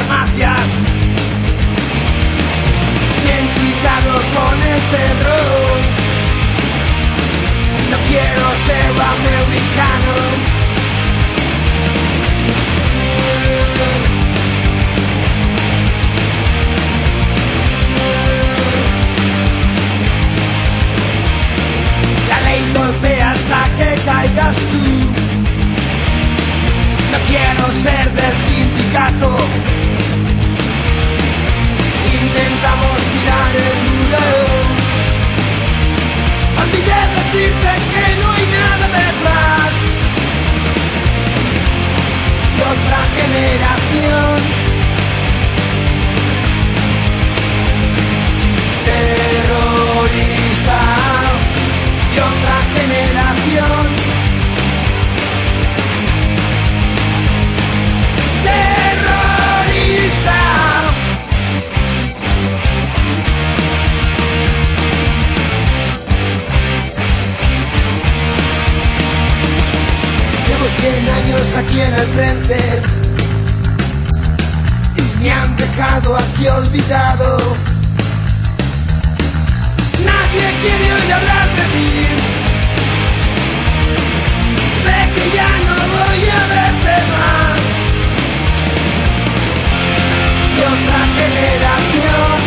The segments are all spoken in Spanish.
hostias. Ten cuidado con el Pedro. No quiero ser americano. La ley golpea hasta que caigas tú. No quiero ser del Intentamos tirar el muro. Olvidé decirte que no hay nada detrás. Y otra generación. 100 años aquí en el frente y me han dejado aquí olvidado. Nadie quiere oír hablar de mí. Sé que ya no voy a verte más. y otra generación.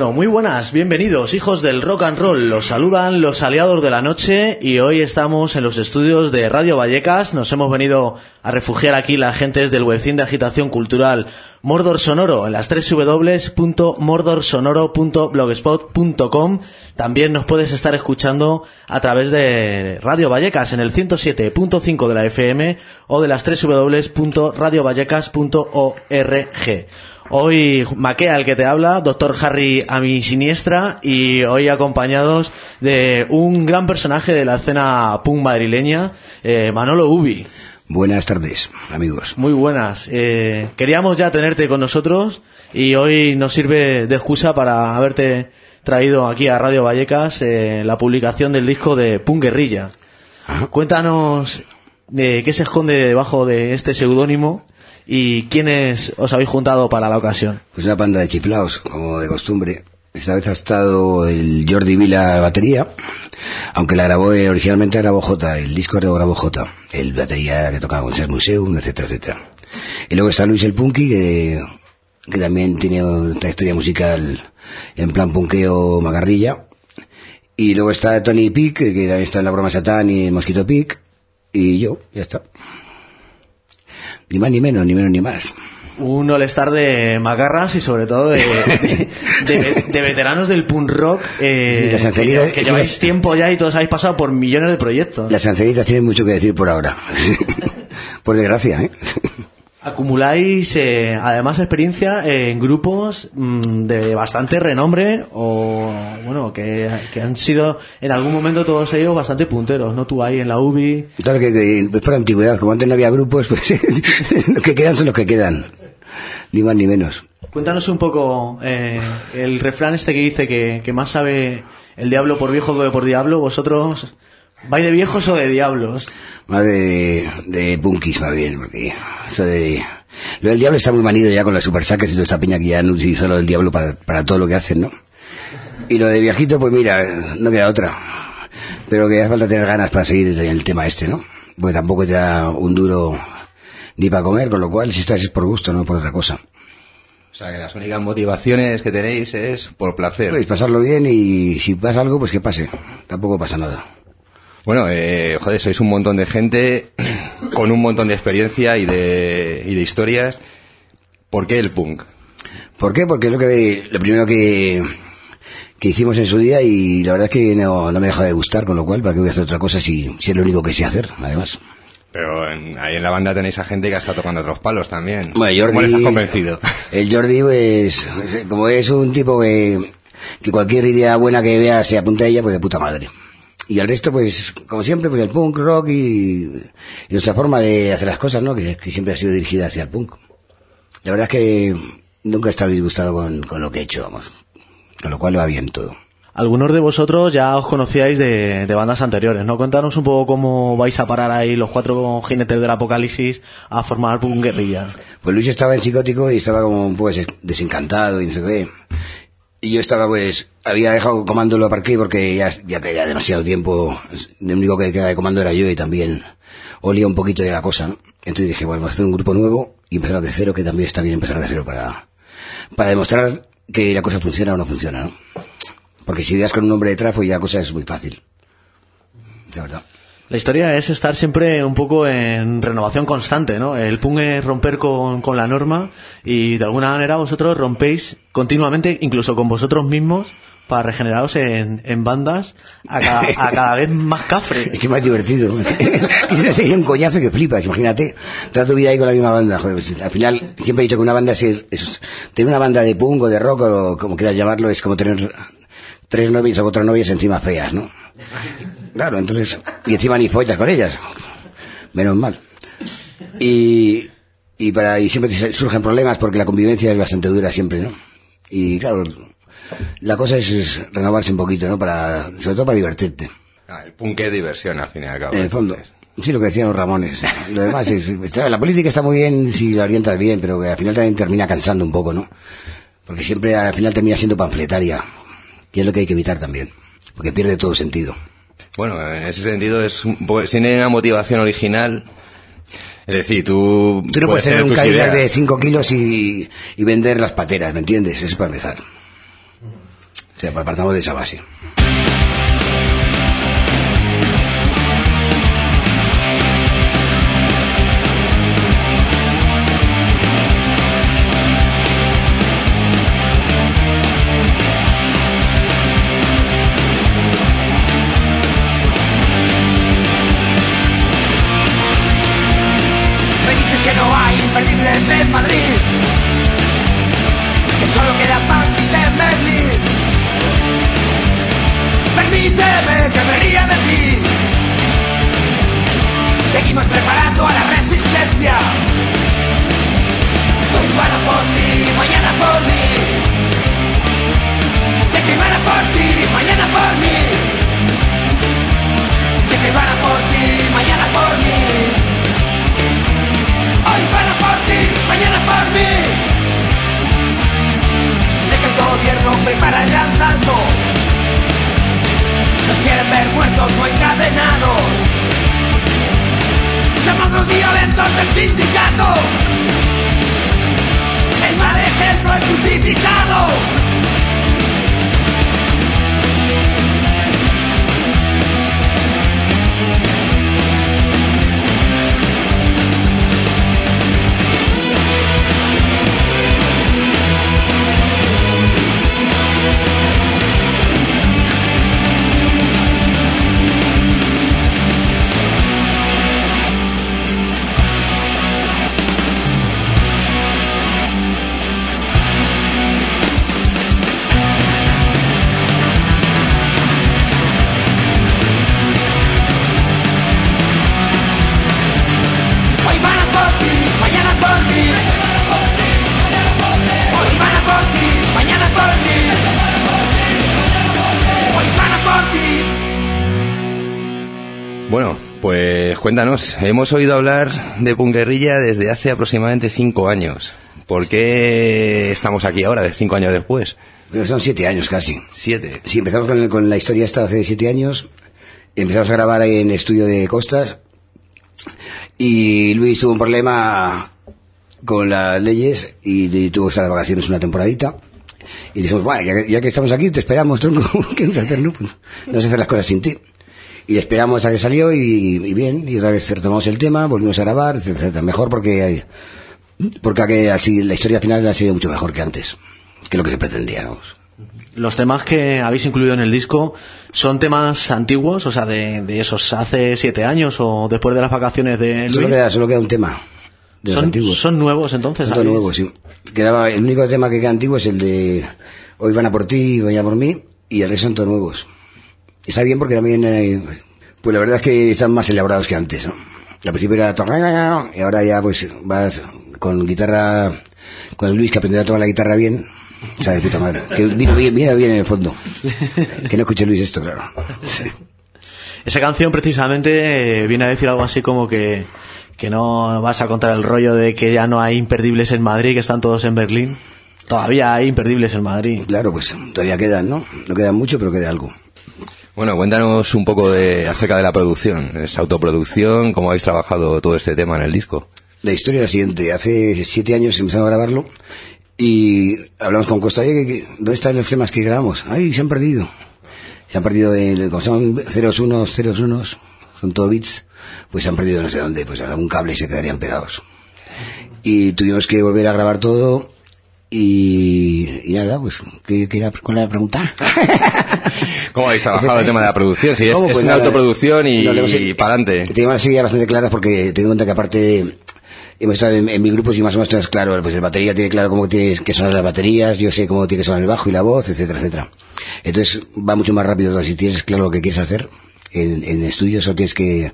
Bueno, muy buenas, bienvenidos, hijos del rock and roll. Los saludan los aliados de la noche y hoy estamos en los estudios de Radio Vallecas. Nos hemos venido a refugiar aquí las gentes del webcín de agitación cultural Mordor Sonoro en las tres www.mordorsonoro.blogspot.com. También nos puedes estar escuchando a través de Radio Vallecas en el 107.5 de la FM o de las tres www.radiovallecas.org. Hoy Maquea, el que te habla, doctor Harry a mi siniestra y hoy acompañados de un gran personaje de la escena punk madrileña, eh, Manolo Ubi. Buenas tardes, amigos. Muy buenas. Eh, queríamos ya tenerte con nosotros y hoy nos sirve de excusa para haberte traído aquí a Radio Vallecas eh, la publicación del disco de Punk Guerrilla. Ajá. Cuéntanos de qué se esconde debajo de este seudónimo y quiénes os habéis juntado para la ocasión. Pues una panda de chiflaos, como de costumbre. Esta vez ha estado el Jordi Vila batería, aunque la grabó eh, originalmente grabó J, el disco lo grabó J, el batería que tocaba con Jazz Museum, etcétera, etcétera. Y luego está Luis el Punky, que, que también tiene una trayectoria musical en plan punkeo magarrilla. Y luego está Tony Pick, que también está en la broma Satán y Mosquito Pick. Y yo, ya está. Ni más ni menos, ni menos ni más. Un all-star de magarras y sobre todo de, de, de- de veteranos del punk rock eh, Sí, que lleváis tiempo ya y todos habéis pasado por millones de proyectos. Las ancelitas tienen mucho que decir por ahora. por desgracia, ¿eh? Acumuláis eh, además experiencia en grupos mm, de bastante renombre o bueno que, que han sido en algún momento todos ellos bastante punteros, ¿no? Tú ahí en la UBI. Claro que, que es por antigüedad, como antes no había grupos, pues los que quedan son los que quedan. Ni más ni menos. Cuéntanos un poco eh, el refrán este que dice que, que más sabe el diablo por viejo que por diablo. ¿Vosotros vais de viejos o de diablos? Más de, de punkis, más bien, porque eso de... Lo del diablo está muy manido ya con las super saques y toda esa piña que ya han utilizado lo del diablo para, para todo lo que hacen, ¿no? Y lo de viejito, pues mira, no queda otra. Pero que hace falta tener ganas para seguir en el tema este, ¿no? Porque tampoco te da un duro ni para comer, con lo cual si estás es por gusto, no por otra cosa. O sea, que las únicas motivaciones que tenéis es por placer. Podéis pasarlo bien y si pasa algo, pues que pase. Tampoco pasa nada. Bueno, eh, joder, sois un montón de gente con un montón de experiencia y de, y de historias. ¿Por qué el punk? ¿Por qué? Porque es lo que lo primero que, que hicimos en su día y la verdad es que no, no me deja de gustar, con lo cual, ¿para qué voy a hacer otra cosa si, si es lo único que sé hacer, además? Pero en- ahí en la banda tenéis a gente que está tocando otros palos también. Bueno, Jordi, ¿Cómo les has convencido? El Jordi, pues, como es un tipo que, que cualquier idea buena que vea se apunta a ella, pues de puta madre. Y el resto, pues, como siempre, pues el punk, rock y, y nuestra forma de hacer las cosas, ¿no? Que, que siempre ha sido dirigida hacia el punk. La verdad es que nunca he estado disgustado con, con lo que he hecho, vamos. Con lo cual va bien todo. Algunos de vosotros ya os conocíais de, de bandas anteriores, ¿no? Contanos un poco cómo vais a parar ahí los cuatro jinetes del apocalipsis a formar un guerrilla. Pues Luis estaba en psicótico y estaba como un poco des- desencantado y no sé qué. Y yo estaba pues, había dejado comando lo aparqué porque ya, ya que era demasiado tiempo, el único que quedaba de comando era yo y también olía un poquito de la cosa, ¿no? Entonces dije, bueno, vamos a hacer un grupo nuevo y empezar de cero, que también está bien empezar de cero para, para demostrar que la cosa funciona o no funciona, ¿no? Porque si das con un hombre detrás, pues ya la cosa es muy fácil. De verdad. La historia es estar siempre un poco en renovación constante, ¿no? El punk es romper con, con la norma y de alguna manera vosotros rompéis continuamente, incluso con vosotros mismos, para regeneraros en, en bandas a cada, a cada vez más cafre. Es que más divertido. Eso sería un coñazo que flipas, imagínate. Toda tu vida ahí con la misma banda. Joder, pues, al final, siempre he dicho que una banda es, es- tener una banda de punk o de rock o como quieras llamarlo, es como tener tres novias o cuatro novias encima feas, ¿no? Claro, entonces, y encima ni follas con ellas. Menos mal. Y, y para, y siempre surgen problemas porque la convivencia es bastante dura siempre, ¿no? Y claro, la cosa es, es renovarse un poquito, ¿no? Para, sobre todo para divertirte. Ah, el punk es diversión, al fin y al cabo. En el fondo. Sí, lo que decían los Ramones. Lo demás es, está- la política está muy bien si la orientas bien, pero que al final también termina cansando un poco, ¿no? Porque siempre al final termina siendo panfletaria. Y es lo que hay que evitar también. Porque pierde todo sentido. Bueno, en ese sentido es un poco- tiene una motivación original. Es decir, tú... Tú no puedes tener un Cadillac de 5 kilos y, y vender las pateras, ¿me entiendes? Eso es para empezar. O sea, partamos de esa base. Es cuéntanos. Hemos oído hablar de punk guerrilla desde hace aproximadamente cinco años. ¿Por qué estamos aquí ahora, de cinco años después? Pero son siete años casi. Siete. Sí, empezamos con, con la historia esta hace siete años. Empezamos a grabar ahí en el estudio de Costas. Y Luis tuvo un problema con las leyes y de- tuvo que estar de vacaciones una temporadita. Y dijimos, bueno, ya que, ya que estamos aquí, te esperamos, tronco. ¿Qué vamos a hacer? No, pues, no a hacer las cosas sin ti. Y le esperamos a que salió y, y bien, y otra vez retomamos el tema, volvimos a grabar, etcétera. Mejor porque porque así la historia final ha sido mucho mejor que antes, que lo que se pretendía, vamos. los temas que habéis incluido en el disco son temas antiguos, o sea, de, de esos hace siete años o después de las vacaciones de Solo queda, solo queda un tema. De los Son, antiguos. son nuevos entonces. Son nuevos, sí. Quedaba, el único tema que queda antiguo es el de Hoy van a por ti, voy a por mí, y el resto son todos nuevos. Está bien porque también, eh, pues la verdad es que están más elaborados que antes, ¿no? Al principio era y ahora ya pues vas con guitarra, con Luis que aprendió a tocar la guitarra bien, de puta madre. Que vino bien, vino bien en el fondo. Que no escuche Luis esto, claro. Esa canción precisamente eh, viene a decir algo así como que, que no vas a contar el rollo de que ya no hay imperdibles en Madrid, que están todos en Berlín. Todavía hay imperdibles en Madrid. Claro, pues todavía quedan, ¿no? No queda mucho, pero queda algo. Bueno, cuéntanos un poco de, acerca de la producción. ¿Es autoproducción? ¿Cómo habéis trabajado todo este tema en el disco? La historia es la siguiente. Hace siete años empezamos a grabarlo y hablamos con Costa que- que- ¿dónde están los temas que grabamos? ¡Ay, se han perdido! Se han perdido, en, como son ceros unos, ceros unos, son todo bits, pues se han perdido no sé dónde, pues algún cable y se quedarían pegados. Y tuvimos que volver a grabar todo y, y nada, pues, ¿qué, qué era, ¿cuál era la pregunta? ¿Cómo habéis trabajado el tema de la producción? Sí, es, es Pues una nada, autoproducción y, no, para adelante. Tengo las ideas bastante claras porque tengo en cuenta que aparte hemos estado en, en mi grupo y más o menos tenemos claro, pues el batería tiene claro cómo tiene que sonar las baterías, yo sé cómo tiene que sonar el bajo y la voz, etcétera, etcétera. Entonces va mucho más rápido si tienes claro lo que quieres hacer en, en estudio, solo tienes que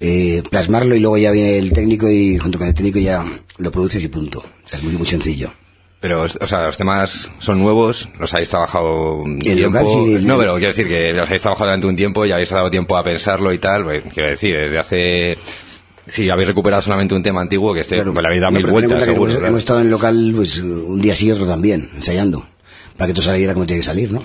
eh, plasmarlo y luego ya viene el técnico y junto con el técnico ya lo produces y punto. O sea, es muy, muy sencillo. Pero, o sea, los temas son nuevos, los habéis trabajado un El tiempo. local, sí, el- No, pero quiero decir que los habéis trabajado durante un tiempo y habéis dado tiempo a pensarlo y tal. pues, quiero decir, desde hace. Si habéis recuperado solamente un tema antiguo, que este, Claro. pues le habéis dado mil vueltas, seguro. hemos, estado en el local pues un día sí y otro también, ensayando, para que todo saliera como tiene que salir, ¿no?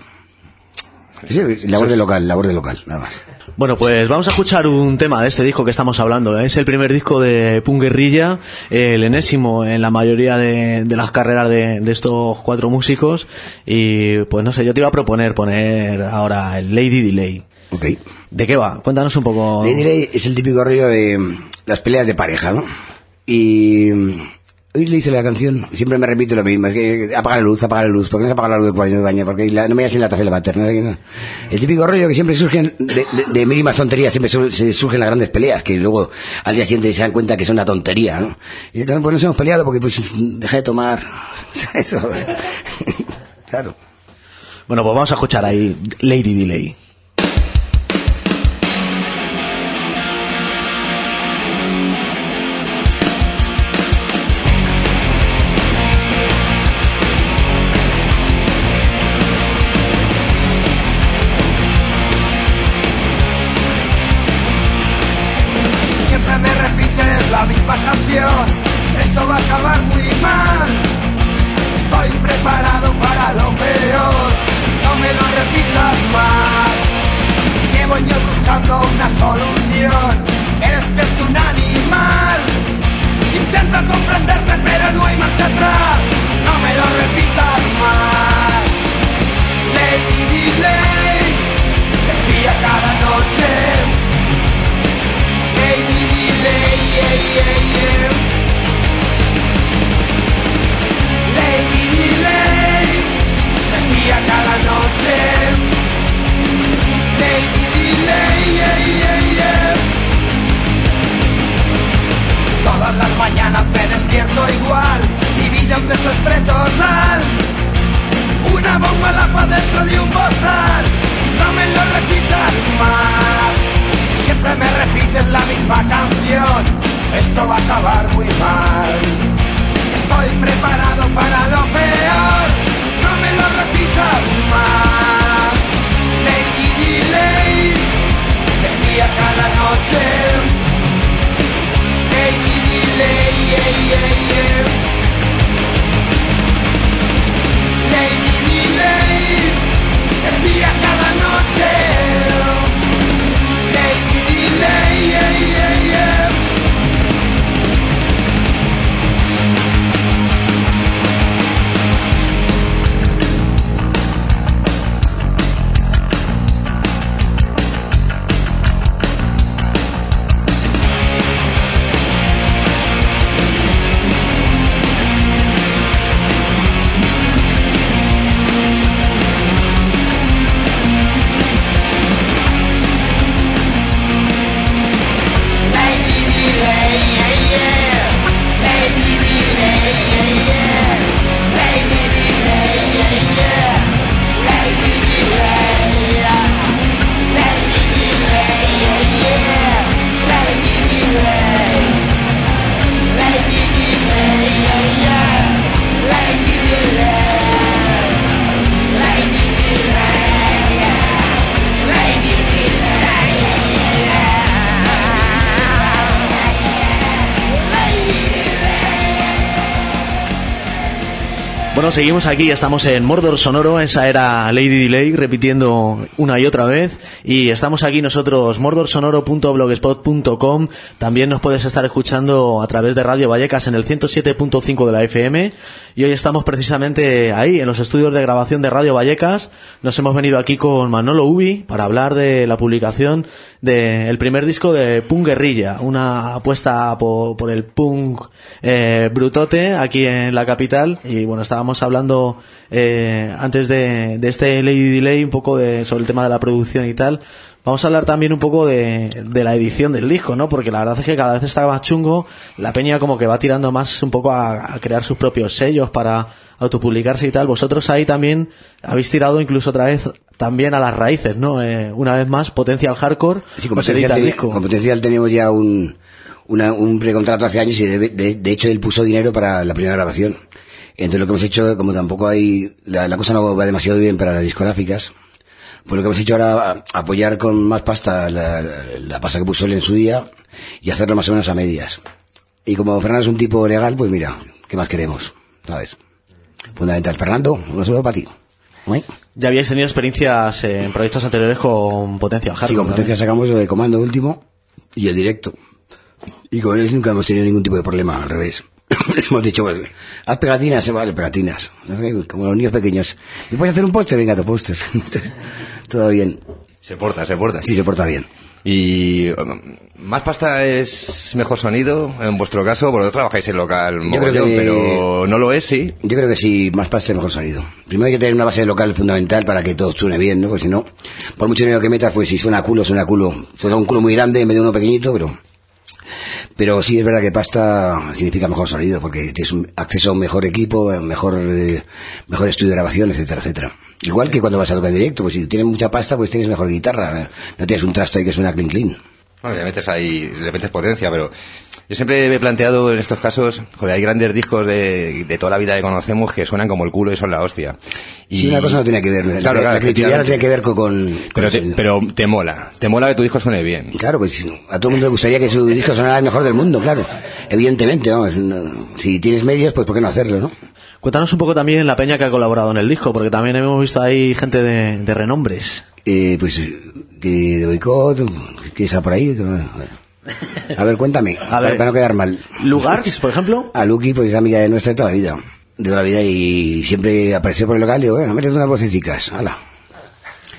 Sí, labor de local, labor de local, nada más. Bueno, pues vamos a escuchar un tema de este disco que estamos hablando. ¿eh? Es el primer disco de Punk Guerrilla, el enésimo en la mayoría de, de las carreras de, de estos cuatro músicos. Y pues no sé, yo te iba a proponer poner ahora el Lady Delay. Ok. ¿De qué va? Cuéntanos un poco. Lady Lay es el típico rollo de las peleas de pareja, ¿no? Y hoy le hice la canción, siempre me repito lo mismo, es que apaga la luz, apaga la luz, ¿por qué no se apaga la luz de cuarto de baño? Porque la- no me en la taza de la paterna. ¿no? El típico rollo que siempre surgen de, de, mínimas tonterías, siempre surgen las grandes peleas, que luego al día siguiente se dan cuenta que son una tontería, ¿no? Y entonces, pues nos hemos peleado porque pues dejé de tomar, eso, claro. Bueno, pues vamos a escuchar ahí Lady Delay. Bueno, seguimos aquí, estamos en Mordor Sonoro, esa era Lady Delay, repitiendo una y otra vez, y estamos aquí nosotros, mordorsonoro.blogspot.com, también nos puedes estar escuchando a través de Radio Vallecas en el 107.5 de la FM, y hoy estamos precisamente ahí, en los estudios de grabación de Radio Vallecas, nos hemos venido aquí con Manolo Ubi para hablar de la publicación del primer disco de Punk Guerrilla, una apuesta por, el punk eh, brutote aquí en la capital, y bueno, estábamos hablando eh, antes de, de, este Lady Delay un poco de, sobre el tema de la producción y tal. Vamos a hablar también un poco de, de, la edición del disco, ¿no? Porque la verdad es que cada vez está más chungo. La peña como que va tirando más un poco a crear sus propios sellos para autopublicarse y tal. Vosotros ahí también habéis tirado incluso otra vez también a las raíces, ¿no? Eh, una vez más, Potencial Hardcore. Sí, con Potencial, ten, con Potencial tenemos ya un, una, un precontrato hace años y de, de, de hecho él puso dinero para la primera grabación. Entonces lo que hemos hecho, como tampoco hay, la, la, cosa no va demasiado bien para las discográficas, pues lo que hemos hecho ahora apoyar con más pasta la, la, la, pasta que puso él en su día y hacerlo más o menos a medias. Y como Fernando es un tipo legal, pues mira, ¿qué más queremos? ¿Sabes? Fundamental. Fernando, un saludo para ti. ¿Sí? Ya habíais tenido experiencias en proyectos anteriores con Potencia Hardcore. Sí, con Potencia sacamos lo de comando último y el directo. Y con ellos nunca hemos tenido ningún tipo de problema, al revés. hemos dicho, pues, haz pegatinas, se vale, pegatinas. Como los niños pequeños. ¿Y puedes hacer un póster? Venga, tu póster. Todo bien. Se porta, se porta. Sí, se porta bien. Y um, más pasta es mejor sonido, en vuestro caso, vosotros trabajáis en local, yo creo que, pero no lo es, sí. Yo creo que sí, más pasta es mejor sonido. Primero hay que tener una base local fundamental para que todo suene bien, ¿no? Porque si no, por mucho dinero que metas, pues si suena culo, suena culo. Suena un culo muy grande en vez de uno pequeñito, pero pero sí es verdad que pasta significa mejor sonido porque tienes un acceso a un mejor equipo, mejor eh, mejor estudio de grabación, etcétera, etcétera. Igual que cuando vas a tocar en directo, pues si tienes mucha pasta, pues tienes mejor guitarra, no tienes un trasto ahí que suena clean clean. Bueno, le metes ahí, le metes potencia, pero yo siempre me he planteado en estos casos, joder, hay grandes discos de, de toda la vida que conocemos que suenan como el culo y son la hostia. Y sí, una cosa no tiene que ver, claro, la, claro, la creatividad no tiene que ver con... con pero, te, pero te mola, te mola que tu disco suene bien. Claro, pues a todo el mundo le gustaría que su disco sonara el mejor del mundo, claro. Evidentemente, vamos, si tienes medios, pues ¿por qué no hacerlo, no? Cuéntanos un poco también la peña que ha colaborado en el disco, porque también hemos visto ahí gente de, de renombres. Eh, pues que de boicot, que está por ahí, que no, a ver, cuéntame, a ver, para no quedar mal. ¿Lugars, por ejemplo? A Lucky, pues es amiga de nuestra de toda la vida. De toda la vida y siempre aparece por el local y digo, bueno, métete unas vocecicas, hala.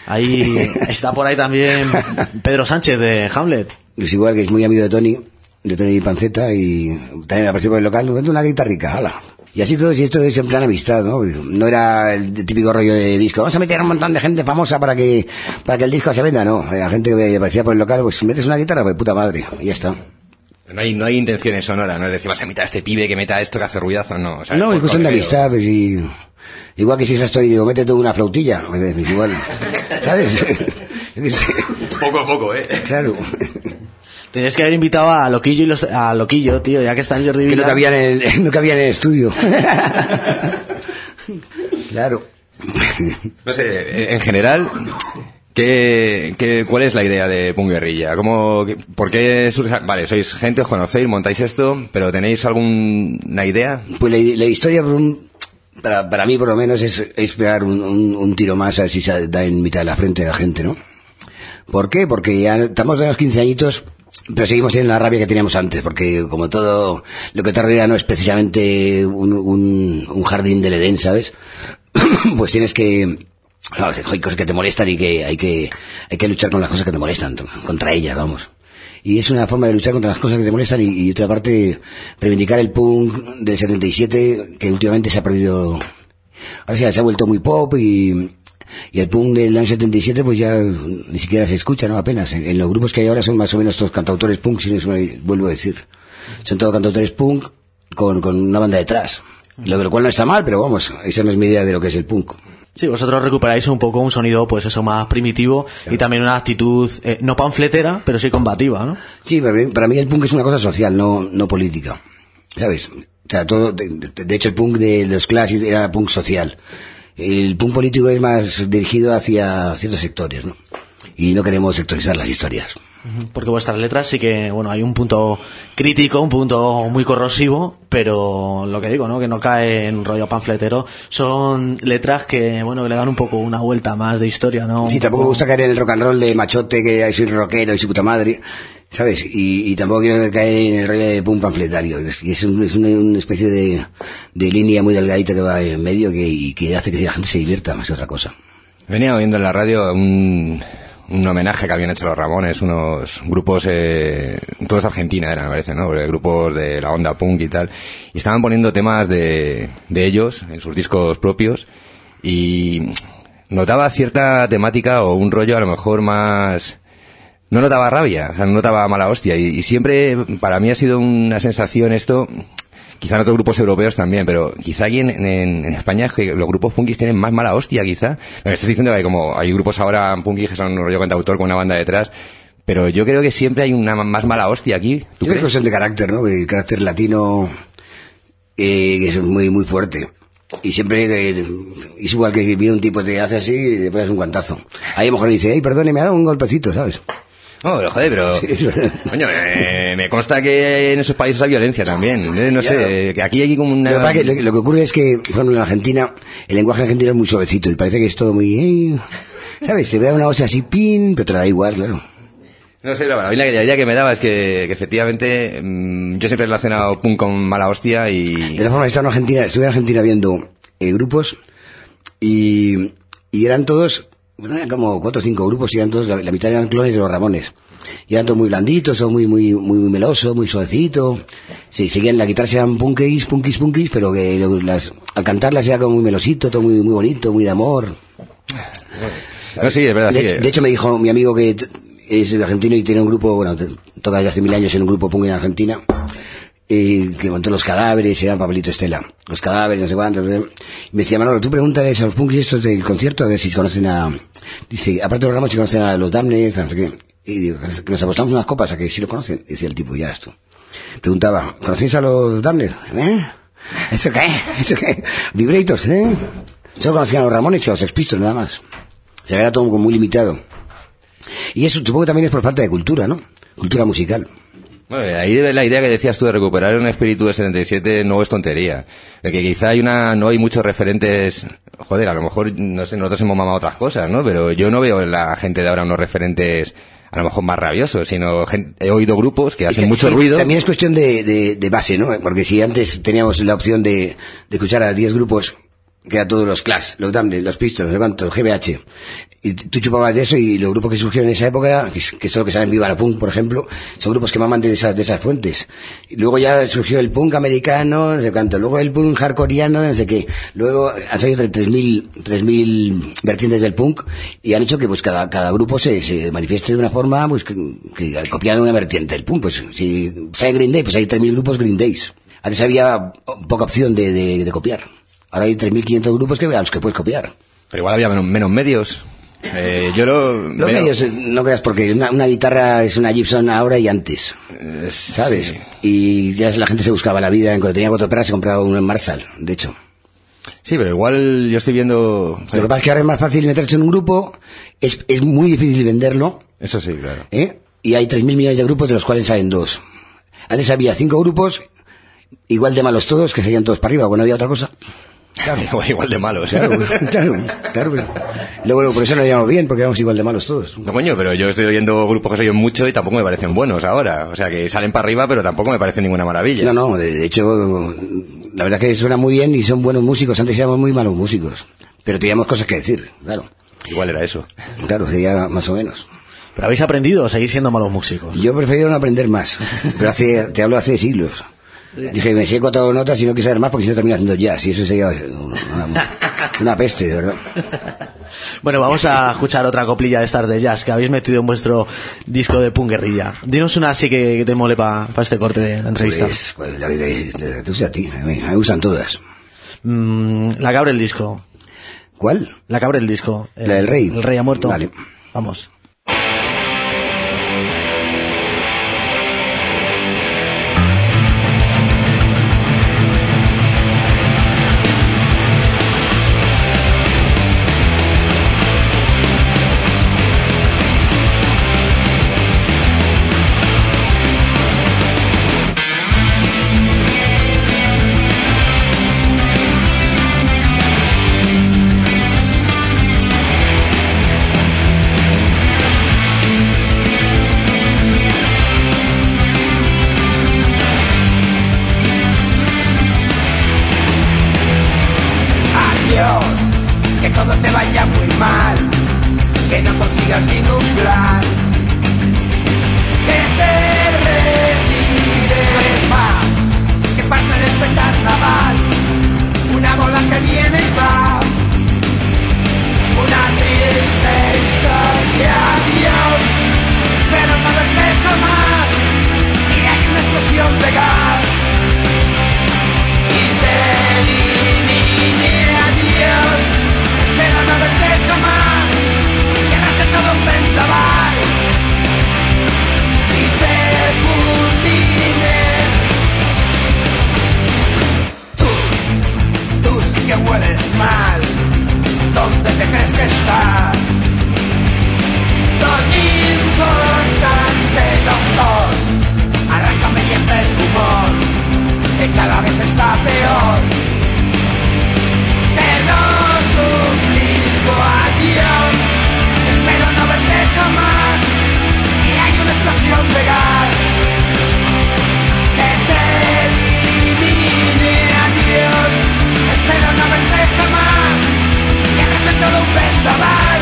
Ahí está por ahí también Pedro Sánchez de Hamlet. Es igual que es muy amigo de Tony, de Tony Panceta y también apareció por el local, una guitarrica, hala. Y así todo, y esto es en plan amistad, ¿no? No era el típico rollo de disco, vamos a meter a un montón de gente famosa para que, para que el disco se venda, no. La gente que aparecía por el local, pues si metes una guitarra, pues puta madre, y ya está. No hay, no hay intenciones sonoras, no es decir, vas a meter a este pibe que meta esto que hace ruidazo, no. O sea, no, es cuestión de amistad, pues y, igual que si ya estoy, digo, métete una flautilla, pues, igual, ¿sabes? poco a poco, eh. Claro. Tenías que haber invitado a Loquillo y los, a Loquillo, tío, ya que está en Jordi Que no cabía en el, no cabía en el estudio. claro. No sé, en general, ¿qué, qué, cuál es la idea de Punk Guerrilla? ¿Cómo, ¿Por qué surge? Vale, sois gente, os conocéis, montáis esto, pero ¿tenéis alguna idea? Pues la, la historia, para, para mí por lo menos, es, es pegar un, un, un tiro más a ver si se da en mitad de la frente de la gente, ¿no? ¿Por qué? Porque ya estamos de los 15 añitos pero seguimos teniendo la rabia que teníamos antes, porque como todo lo que te rodea no es precisamente un, un, un jardín del Edén, ¿sabes? pues tienes que... Hay cosas que te molestan y que hay que hay que luchar con las cosas que te molestan, contra ellas, vamos. Y es una forma de luchar contra las cosas que te molestan y, y otra parte, reivindicar el punk del 77, que últimamente se ha perdido... Ahora sí, se ha vuelto muy pop y, y el punk del año 77 pues ya ni siquiera se escucha, ¿no? Apenas. En, en los grupos que hay ahora son más o menos todos cantautores punk, si no me vuelvo a decir. Son todos cantautores punk con, con una banda detrás. Lo, lo cual no está mal, pero vamos, esa no es mi idea de lo que es el punk. Sí, vosotros recuperáis un poco un sonido, pues eso, más primitivo claro. y también una actitud, eh, no panfletera, pero sí combativa, ¿no? Sí, para mí, para mí el punk es una cosa social, no, no política. ¿Sabes? O sea, todo, de, de, hecho el punk de los Clash era punk social. El punk político es más dirigido hacia ciertos sectores, ¿no? Y no queremos sectorizar las historias. Porque vuestras letras sí que, bueno, hay un punto crítico, un punto muy corrosivo, pero lo que digo, ¿no? Que no cae en rollo panfletero. Son letras que, bueno, que le dan un poco una vuelta más de historia, ¿no? Sí, tampoco me gusta caer en el rock and roll de machote, que soy rockero y su puta madre. ¿Sabes? Y, y tampoco quiero caer en el rollo de pum panfletario. Es, un- es una, especie de, de línea muy delgadita que va en medio que, y que hace que la gente se divierta más que otra cosa. Venía oyendo en la radio un, un homenaje que habían hecho los Ramones, unos grupos, eh, todos Argentina eran, me parece, ¿no? Eh, Grupos de la onda punk y tal. Y estaban poniendo temas de, de ellos en sus discos propios y notaba cierta temática o un rollo a lo mejor más... No notaba rabia, o sea, no notaba mala hostia. Y, y siempre para mí ha sido una sensación esto, quizá en otros grupos europeos también, pero quizá aquí en, en- en España es que los grupos punkis tienen más mala hostia, quizá. Me estás diciendo que hay como hay grupos ahora punkis que son un rollo cantautor con una banda detrás, pero yo creo que siempre hay una más mala hostia aquí. ¿Tú Yo creo que es cuestión de carácter, ¿no? El carácter latino eh, que es muy muy fuerte. Y siempre eh, es igual que viene un tipo te hace así y le pegas un guantazo. Ahí a lo mejor dice, ay, perdone, me ha dado un golpecito, ¿sabes? No, pero joder, pero... Sí. Coño, me, me consta que en esos países hay violencia también. Eh, No sé, que aquí hay como una... Lo que, lo, que ocurre es que, por ejemplo, en Argentina, el lenguaje argentino es muy suavecito y parece que es todo muy... eh, ¿Sabes? Te da una hostia así, pin, pero te da igual, claro. No sé, la, la idea que me daba es que, que efectivamente mm, yo siempre he relacionado punk con mala hostia De y... todas formas, estaba en Argentina, estuve en Argentina viendo eh, grupos y, y eran todos, bueno, eran como cuatro o cinco grupos y eran todos, la, la mitad eran clones de los Ramones. Y eran todos muy blanditos, todos muy, muy, muy, muy melosos, muy suavecitos. Sí, seguían, la guitarra eran punkis, punkis, punkis, pero que las, al cantarlas era como muy melosito, todo muy, muy bonito, muy de amor. No, sí, es verdad, sí. De, de hecho, me dijo mi amigo que es argentino y tiene un grupo, bueno, toca desde hace mil años en un grupo punk en Argentina, eh, que montó los cadáveres, se llama Papelito Estela. Los cadáveres, no sé cuántos. Y me decía, Manolo, tú pregúntales a los punkis estos del concierto a ver si conocen a... Dice, aparte de los Ramos, si conocen a los Damned, a no sé qué. Y nos apostamos unas copas a que sí lo conocen. Y decía el tipo, ya esto. Preguntaba, ¿conocéis a los Damned? ¿Eh? ¿Eso qué? ¿Eso qué? Vibrators, ¿eh? Solo conocían a los Ramones y a los Sex Pistols, nada más. O sea, era todo muy limitado. Y eso supongo que también es por falta de cultura, ¿no? Cultura musical. Bueno, ahí la idea que decías tú de recuperar un espíritu de 77 no es tontería. De que quizá hay una, no hay muchos referentes, joder, a lo mejor, no sé, nosotros hemos mamado otras cosas, ¿no? Pero yo no veo en la gente de ahora unos referentes, a lo mejor más rabiosos, sino he oído grupos que hacen Y- mucho y ruido. También es cuestión de, de, de base, ¿no? Porque si antes teníamos la opción de, de escuchar a 10 grupos, que eran todos los Clash, los Damned, los Pistols, cuántos, GBH, y tú chupabas de eso y los grupos que surgieron en esa época, que, es- lo que salen Viva la Punk, por ejemplo, son grupos que maman de esas, de esas fuentes. Y luego ya surgió el punk americano, no sé cuánto, luego el punk hardcoreano, no sé qué. Luego han salido 3.000 3.000 vertientes del punk y han hecho que pues cada, cada grupo se, se manifieste de una forma pues que, que copiando una vertiente del punk. Pues si sale Green Day, pues hay 3.000 grupos Green Days. Antes había poca opción de, de, de copiar. Ahora hay 3.500 grupos que, a los que puedes copiar. Pero igual había menos, menos medios. Eh, yo lo Los veo- medios, eh, no creas, porque una, una guitarra es una Gibson ahora y antes, es- ¿sabes? sí. Y ya la gente se buscaba la vida. Cuando tenía cuatro perras se compraba uno en Marshall, de hecho. Sí, pero igual yo estoy viendo... Lo que pasa es que ahora es más fácil meterse en un grupo, es, es muy difícil venderlo, Eso sí, claro. ¿eh? Y hay 3.000 millones de grupos de los cuales salen dos. Antes había cinco grupos, igual de malos todos, que serían todos para arriba, bueno, había otra cosa. Claro, igual, de malos. Claro, claro, claro. pero- Luego, por eso nos llamamos bien, porque éramos igual de malos todos. No, coño, pero yo estoy oyendo grupos que se oyen mucho y tampoco me parecen buenos ahora. O sea, que salen para arriba, pero tampoco me parece ninguna maravilla. No, no, de, de hecho, la verdad que suena muy bien y son buenos músicos. Antes éramos muy malos músicos, pero teníamos cosas que decir, claro. Igual era eso. Claro, sería más o menos. Pero habéis aprendido a seguir siendo malos músicos. Yo prefiero no aprender más, pero hace, te hablo hace siglos. Dije, me sé cuatro notas y no quiero saber más porque si no termino haciendo jazz y eso sería una, una peste, de verdad. Bueno, vamos a escuchar otra coplilla de estas de jazz que habéis metido en vuestro disco de punk guerrilla. Dinos una así que, que te mole para este corte de la entrevista. Pues, pues, la de, de, de- tú sé a ti, a mí, a mí me gustan todas. Mm, la que abre el disco. ¿Cuál? La que abre el disco. El- La del rey. El rey ha muerto. Vale. Vamos. sigas sin un plan. Te crees que estás? Don importante doctor, arráncame y este humor, que cada vez está peor. Te lo suplico, adiós, espero no verte jamás, y hay una explosión de gas. Que no sea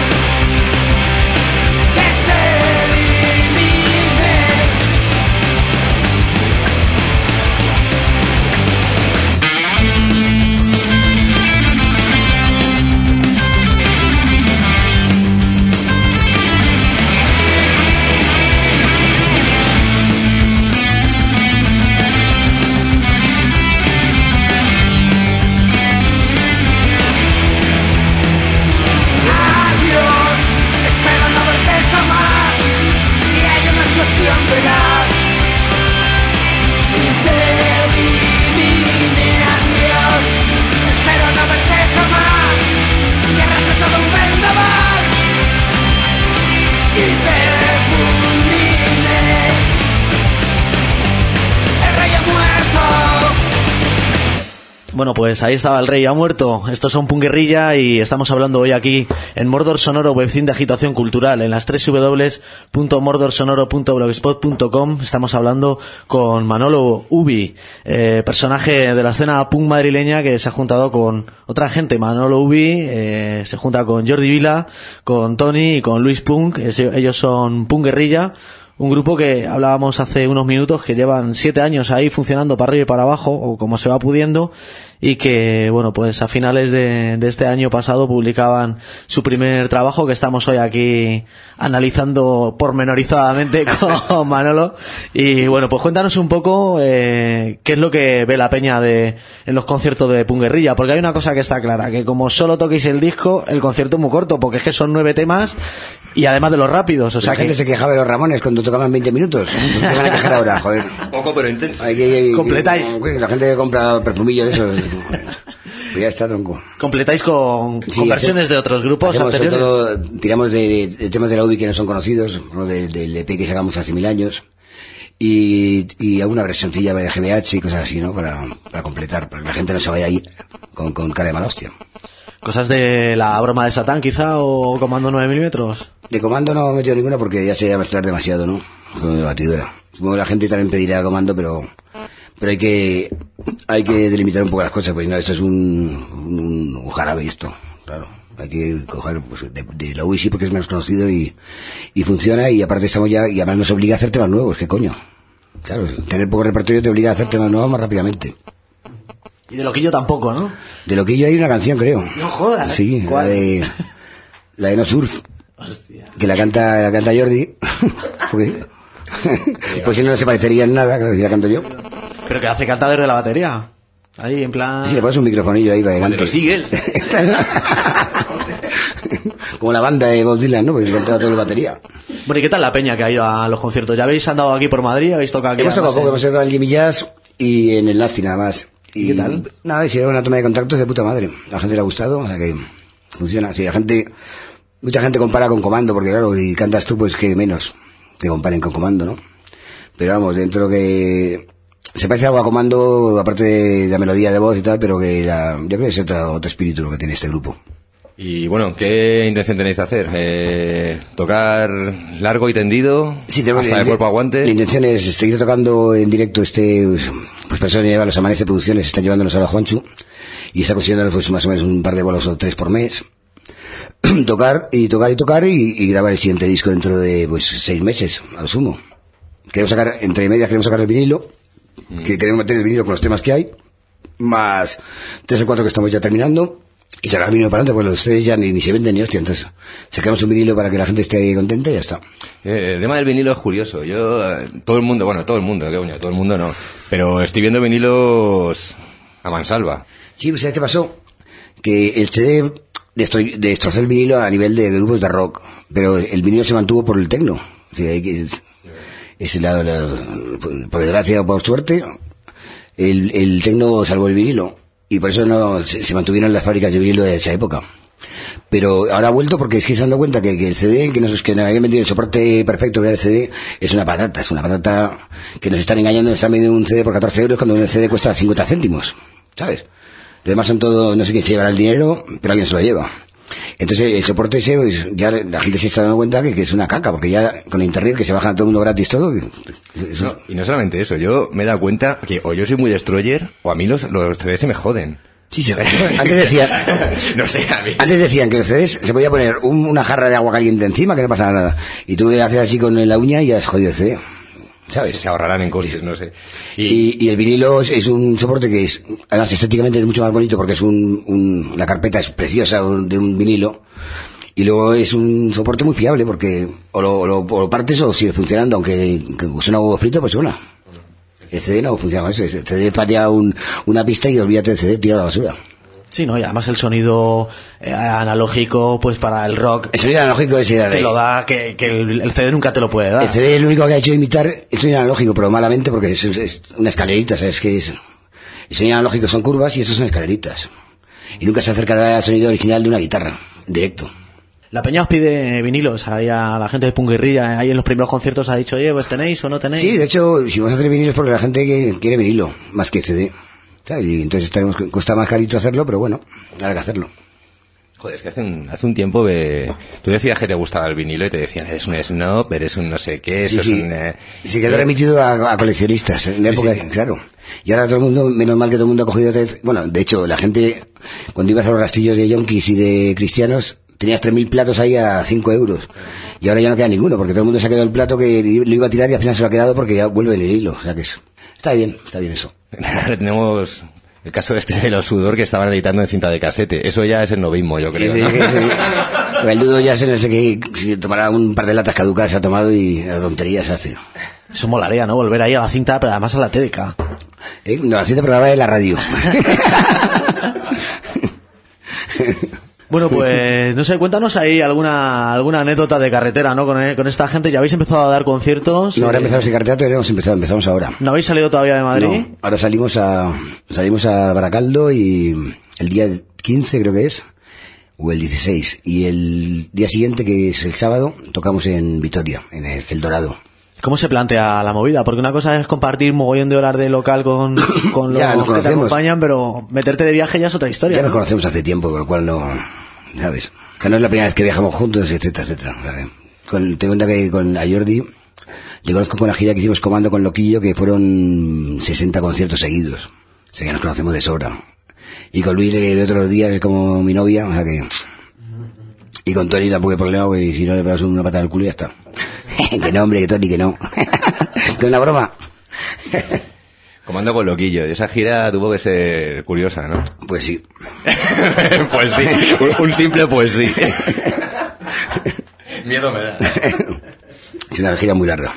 pues ahí estaba el rey, ha muerto. Estos son Punguerrilla y estamos hablando hoy aquí en Mordor Sonoro, webcin de agitación cultural, en las www.mordorsonoro.blogspot.com. Estamos hablando con Manolo Ubi, eh, personaje de la escena punk madrileña que se ha juntado con otra gente. Manolo Ubi eh, se junta con Jordi Vila, con Tony y con Luis Punk. Ellos son Punguerrilla. Un grupo que hablábamos hace unos minutos que llevan siete años ahí funcionando para arriba y para abajo, o como se va pudiendo, y que, bueno, pues a finales de, de este año pasado publicaban su primer trabajo que estamos hoy aquí analizando pormenorizadamente con Manolo. Y bueno, pues cuéntanos un poco eh, qué es lo que ve la peña de, en los conciertos de Punguerrilla, porque hay una cosa que está clara, que como solo toquéis el disco, el concierto es muy corto, porque es que son nueve temas y además de los rápidos, o sea la que... gente se quejaba de los Ramones cuando tocaban 20 minutos. ¿Qué van a quejar ahora, joder? Poco pero intenso. Hay que, Completáis. La gente que compra perfumillo de esos. Pues ya está, tronco. completáis con, Sí, con versiones de otros grupos anteriores. todo- tiramos de, de temas de la UBI que no son conocidos, ¿no? del, EP que sacamos hace mil años, y, y alguna versioncilla de GBH y cosas así, ¿no? Para, para completar, para que la gente no se vaya ahí con, con cara de mala hostia. Cosas de la broma de Satán, quizá, o Comando 9 milímetros. De comando no he metido ninguna porque ya se va a mezclar demasiado, ¿no? Con la batidora. Supongo que la gente también pedirá comando, pero pero hay que hay que delimitar un poco las cosas, porque no, esto es un, un, un jarabe esto, claro. Hay que coger pues, de, de la UISI porque es menos conocido y, y funciona y aparte estamos ya, y además nos obliga a hacer temas nuevos, ¿qué coño? Claro, tener poco repertorio te obliga a hacer temas nuevos más rápidamente. Y de Loquillo tampoco, ¿no? De lo que yo hay una canción, creo. No jodas. Sí, ¿Cuál? la de la de No Surf. Hostia. que la canta, la canta Jordi. Pues si no, no se parecería en nada, claro, si la canto yo. Pero que hace cantar desde la batería. Ahí, en plan... Si le pones un microfonillo ahí para cante. los Eagles. Como la banda de Bob Dylan, ¿no? Porque cantaba todo de batería. Bueno, ¿y qué tal la peña que ha ido a los conciertos? ¿Ya habéis andado aquí por Madrid? ¿Habéis tocado aquí? Hemos tocado poco, hemos tocado en Jimmy Jazz y en el Nasty nada más. ¿Y qué tal? Nada, era una toma de contactos de puta madre. A la gente le ha gustado, o sea que funciona. Si la gente, mucha gente compara con Comando, porque claro, y cantas tú, pues que menos que comparen con Comando, ¿no? Pero vamos, dentro que se parece algo a Comando, aparte de la melodía de voz y tal, pero que la, yo creo que es otro, otro espíritu lo que tiene este grupo. Y bueno, ¿qué intención tenéis de hacer? Eh, ¿Tocar largo y tendido? tenemos- hasta el cuerpo aguante. La intención es seguir tocando en directo este, pues personas que llevan los Amanece Producciones, están llevándonos a la Juanchu, y está consiguiendo pues más o menos un par de bolos o tres por mes. tocar y tocar y tocar y, y grabar el siguiente disco dentro de pues seis meses, a lo sumo. Queremos sacar, entre medias queremos sacar el vinilo, que queremos meter el vinilo con los temas que hay, más tres o cuatro que estamos ya terminando, y sacar el vinilo para adelante, porque los CDs ya ni, ni se venden ni hostia, entonces sacamos un vinilo para que la gente esté contenta y ya está. Eh, el tema del vinilo es curioso. Yo, eh, todo el mundo, bueno, todo el mundo, qué coño, todo el mundo no. Pero estoy viendo vinilos a mansalva. Sí, ¿sabes qué pasó? Que el CD destro- destrozó el vinilo a nivel de grupos de rock, pero el vinilo se mantuvo por el tecno. O sea, hay que- es, la- la- por, por desgracia o por suerte, el, el tecno salvó el vinilo. Y por eso no se, se mantuvieron las fábricas de vinilo de esa época. Pero ahora ha vuelto porque es que se han dado cuenta que, que el CD, que nos, que nos habían vendido el soporte perfecto que era el CD, es una patata, es una patata que nos están engañando, nos están vendiendo un CD por 14 euros cuando un CD cuesta 50 céntimos, ¿sabes? Lo demás son todo, no sé quién se llevará el dinero, pero alguien se lo lleva. Entonces el soporte ese, pues, ya la gente se está dando cuenta que, que es una caca, porque ya con internet que se baja a todo el mundo gratis todo, eso- No, y no solamente eso, yo me he dado cuenta que o yo soy muy destroyer o a mí los, los CDs se me joden. Sí, se Antes decían, no sé, a mí. antes decían que los CDs se podía poner un- una jarra de agua caliente encima, que no pasaba nada. Y tú le haces así con la uña y ya has jodido el CD. ¿Sabes? Se ahorrarán en costes, no sé. Y, Y, y el vinilo es, es un soporte que es, además estéticamente es mucho más bonito porque es un, un- la carpeta es preciosa de un vinilo. Y luego es un soporte muy fiable porque o lo, lo- o lo partes o sigue funcionando, aunque que suena huevo frito, pues suena. El CD no funciona eso. El CD patea un, una pista y olvídate del CD, tira a la basura. Sí, ¿no? Y además el sonido eh, analógico, pues para el rock, El sonido analógico es te lo da que, que el, el CD nunca te lo puede dar. El CD es lo único que ha hecho imitar el sonido analógico, pero malamente porque es, es- una escalerita, ¿sabes? Que es, el sonido analógico son curvas y estos son escaleritas. Y nunca se acercará al sonido original de una guitarra, en directo. La peña os pide vinilos, ahí a la gente de Punguirrilla, ahí en los primeros conciertos ha dicho, oye, pues tenéis o no tenéis. Sí, de hecho, si vamos a hacer vinilo es porque la gente quiere vinilo, más que CD. Y entonces tenemos, cuesta más carito hacerlo, pero bueno, habrá que hacerlo. joder, es que hace un, hace un tiempo ve- tú decías que te gustaba el vinilo y te decían, eres un snob, eres un no sé qué, eso Sí, sí. es un... eh, quedó remitido a, a coleccionistas en la época, claro. Y ahora todo el mundo, menos mal que todo el mundo ha cogido... Bueno, de hecho, la gente, cuando ibas a los rastillos de yonkis y de cristianos, tenías 3.000 platos ahí a 5 euros. Y ahora ya no queda ninguno, porque todo el mundo se ha quedado el plato que lo iba a tirar y al final se lo ha quedado porque ya vuelve en el hilo. O sea que eso. Está bien, está bien eso. Ahora tenemos el caso este de los sudor que estaban editando en cinta de casete. Eso ya es el novismo, yo creo. Sí, ¿no? sí, sí. El dudo ya se no sé qué, si tomará un par de latas caducadas, se ha tomado y la tontería se hace. Eso molaría, ¿no? Volver ahí a la cinta, pero además a la TDK. ¿Eh? No, así te programa de la radio. Bueno, pues no sé, cuéntanos ahí alguna alguna anécdota de carretera, ¿no? Con, con esta gente, ¿ya habéis empezado a dar conciertos? No, ahora empezamos en carretera, todavía no hemos empezado, empezamos ahora. ¿No habéis salido todavía de Madrid? No, ahora salimos a salimos a Baracaldo y el día 15 creo que es o el 16 y el día siguiente que es el sábado tocamos en Vitoria, en el, El Dorado. ¿Cómo se plantea la movida? Porque una cosa es compartir mogollón de horas de local con, con los Ya, que te acompañan, pero meterte de viaje ya es otra historia. Ya nos ¿no? conocemos hace tiempo, con lo cual no, sabes, que no es la primera vez que viajamos juntos, etcétera, etcétera. ¿sabes? Con, te cuenta que con a Jordi le conozco con la gira que hicimos comando con Loquillo, que fueron 60 conciertos seguidos. O sea que nos conocemos de sobra. Y con Luis de otros días es como mi novia, o sea que... Y con Tony tampoco hay problema, porque si no le pegas una pata al culo y ya está. que no, hombre, que Tony, que no. que es una broma. Comando con loquillo. Esa gira tuvo que ser curiosa, ¿no? Pues sí. pues sí, un, un simple pues sí. Miedo me da. Es una gira muy larga.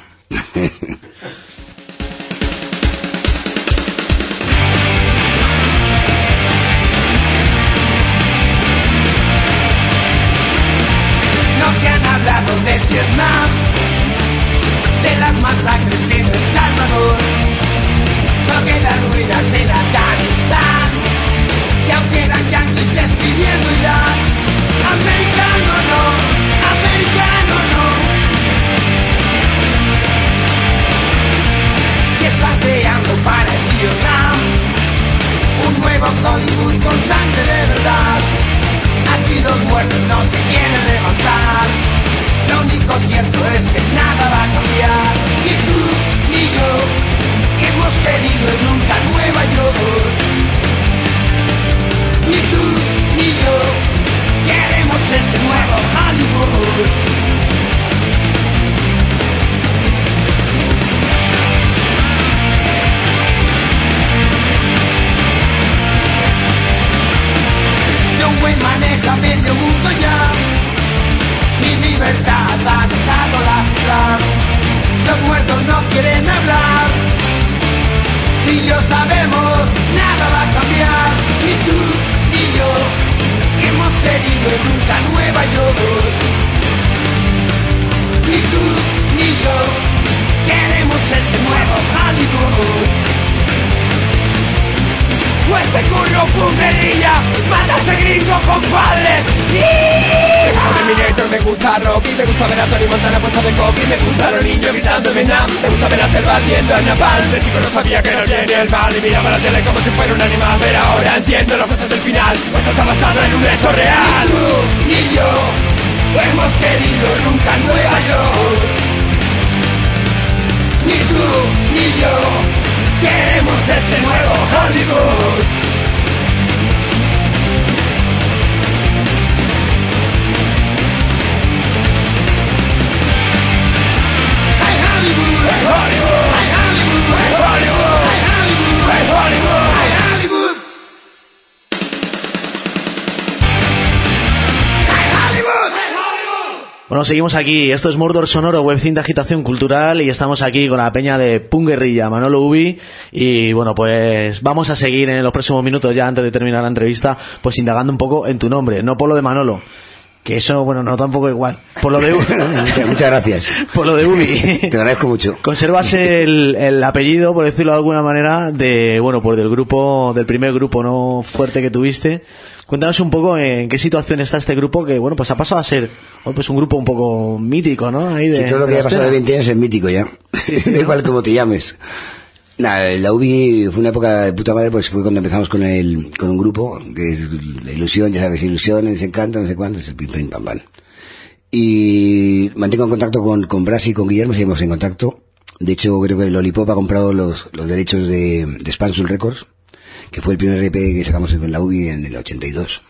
Hemos querido nunca Nueva York. Ni tú ni yo queremos ese nuevo Hollywood. Bueno, seguimos aquí. Esto es Mordor Sonoro, webcine de agitación cultural y estamos aquí con la peña de Punguerrilla, Manolo Ubi. Y bueno, pues vamos a seguir en los próximos minutos, ya antes de terminar la entrevista, pues indagando un poco en tu nombre, no por lo de Manolo. Que eso, bueno, no tampoco igual. Por lo de, Muchas, muchas gracias. por lo de Ubi. Te agradezco mucho. Conservas el, el apellido, por decirlo de alguna manera, de, bueno, pues del grupo, del primer grupo no fuerte que tuviste. Cuéntanos un poco en qué situación está este grupo que, bueno, pues ha pasado a ser, pues un grupo un poco mítico, ¿no? Ahí de, Si todo lo que ha pasado de escena. 20 años es mítico ya. da igual como te llames. Nada, la UBI fue una época de puta madre, pues fue cuando empezamos con el, con un grupo, que es la ilusión, ya sabes, ilusiones, desencanto, no sé cuánto, es el pim pim pam pam. Y mantengo en contacto con, con Brasi y con Guillermo, seguimos en contacto. De hecho, creo que el Lollipop ha comprado los, los derechos de, de Spansul Records, que fue el primer EP que sacamos en la UBI en el 82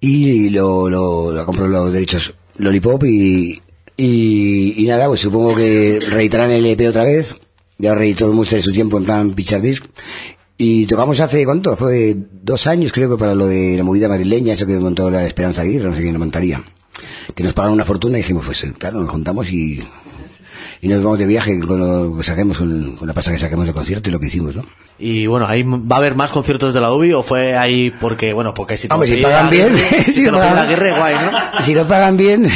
y lo, lo, lo compró los derechos Lollipop y, y, nada, pues supongo que reeditarán el EP otra vez. Ya reeditó el Monster en su tiempo en plan Picture Disc. Y tocamos hace, ¿cuánto? Fue dos años creo que para lo de la movida madrileña, eso que montó la Esperanza Aguirre, no sé quién lo montaría. Que nos pagaron una fortuna y dijimos, pues claro, nos juntamos y, y nos vamos de viaje con lo que saquemos, con, la pasta que saquemos del concierto y lo que hicimos, ¿no? Y bueno, ahí va a haber más conciertos de la UBI o fue ahí porque, bueno, porque si Hombre, si pagan bien, si pedía pagan- guay, ¿no? Si no pagan bien,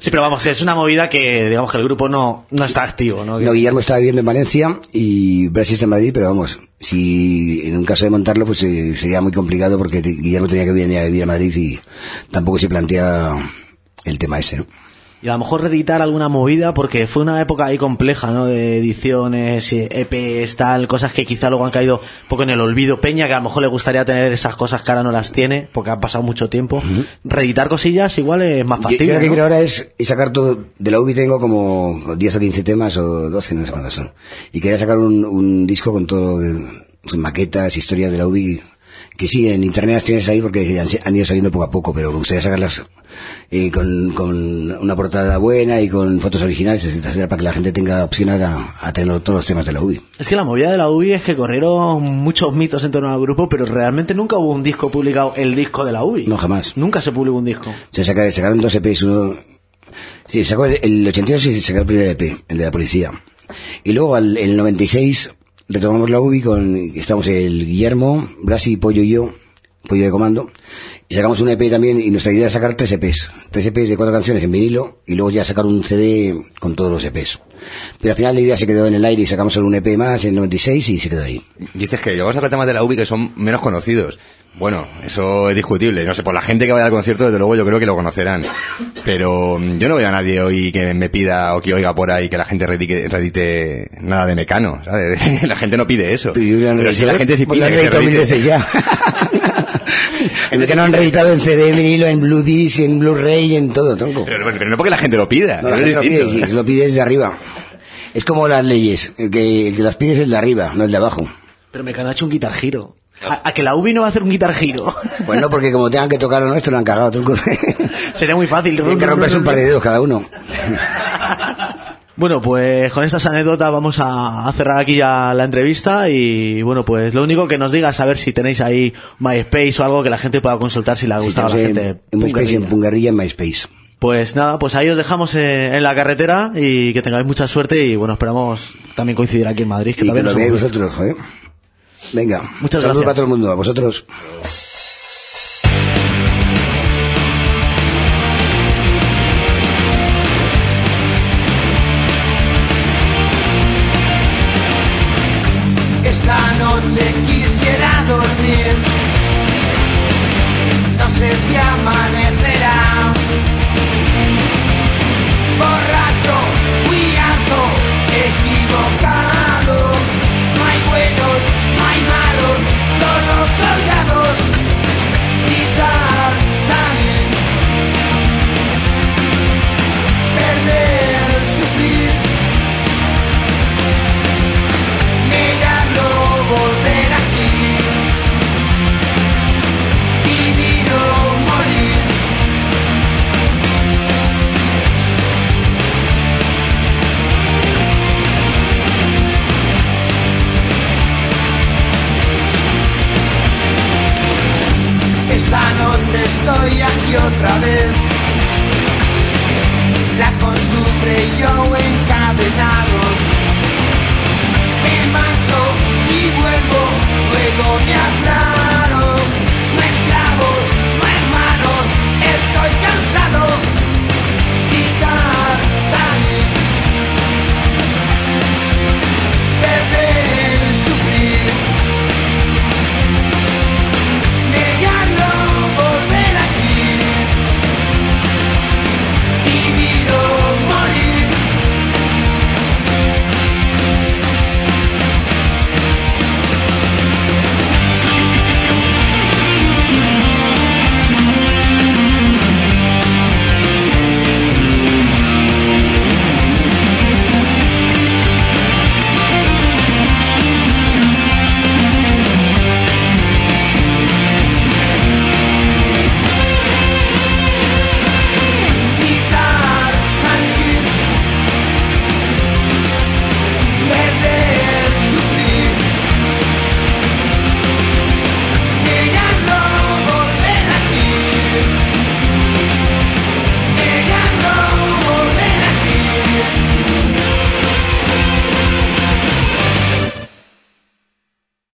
Sí, pero vamos, es una movida que, digamos que el grupo no, no está activo, ¿no? No, Guillermo está viviendo en Valencia y Brasil está en Madrid, pero vamos, si en un caso de montarlo, pues eh, sería muy complicado porque Guillermo tenía que venir a vivir a Madrid y tampoco se plantea el tema ese, ¿no? Y a lo mejor reeditar alguna movida porque fue una época ahí compleja, ¿no? De ediciones, eh, EPs, tal, cosas que quizá luego han caído un poco en el olvido. Peña, que a lo mejor le gustaría tener esas cosas que ahora no las tiene porque ha pasado mucho tiempo. Reeditar cosillas igual es más Yo, yo lo que ¿no? quiero ahora es, sacar todo, de la UBI tengo como 10 o 15 temas o 12, no sé cuántos son. Y quería sacar un, un disco con todo, eh, maquetas, historias de la UBI, que sí, en internet las tienes ahí porque han, han ido saliendo poco a poco, pero me gustaría sacarlas eh, con, con una portada buena y con fotos originales, etcétera, para que la gente tenga opción a, a tener todos los temas de la UBI. Es que la movida de la UBI es que corrieron muchos mitos en torno al grupo, pero realmente nunca hubo un disco publicado, el disco de la UBI. No, jamás. Nunca se publicó un disco. Se saca- sacaron dos EPs, uno... Sí, sacó el, el 82 y se sacó el primer EP, el de la policía. Y luego al, el 96 retomamos la UBI con... Estamos el Guillermo, Brasi, Pollo y yo, Pollo de Comando. Y sacamos un EP también y nuestra idea era sacar tres EPs. Tres EPs de cuatro canciones en vinilo y luego ya sacar un CD con todos los EPs. Pero al final la idea se quedó en el aire y sacamos solo un EP más en el 96 y se quedó ahí. Dices que luego sacar temas de la UBI que son menos conocidos. Bueno, eso es discutible. No sé, por la gente que vaya al concierto, desde luego yo creo que lo conocerán. Pero mm, yo no veo a nadie hoy que me pida o que oiga por ahí que la gente redite, redite nada de mecano, ¿sabes? la gente no pide eso. Pero, Pero si la gente sí pues pide han que se reeditado mil redite. veces ya. que no han reeditado en CD, en vinilo, en Blue Disc, en Blu-ray, en todo, tronco. Pero, pero no porque la gente lo pida. No, la gente es lo pide, lo pide desde arriba. Es como las leyes, el que, el que las pide es el de arriba, no el de abajo. Pero Mecano ha hecho un guitar giro. A, a que la UBI no va a hacer un guitar giro. Pues no, porque como tengan que tocar lo nuestro, lo han cagado, tronco. Sería muy fácil. Tienen que romperse un par de dedos cada uno. Bueno, pues con estas anécdotas vamos a, cerrar aquí ya la entrevista y bueno, pues lo único que nos digas a ver si tenéis ahí MySpace o algo que la gente pueda consultar si le ha Sí, gustado a la gente. en, en MySpace y en en MySpace. Pues nada, pues ahí os dejamos eh, en la carretera y que tengáis mucha suerte y bueno, esperamos también coincidir aquí en Madrid, que Y que también lo veáis vosotros, joder. Venga, Muchas saludos gracias. para todo el mundo, a vosotros.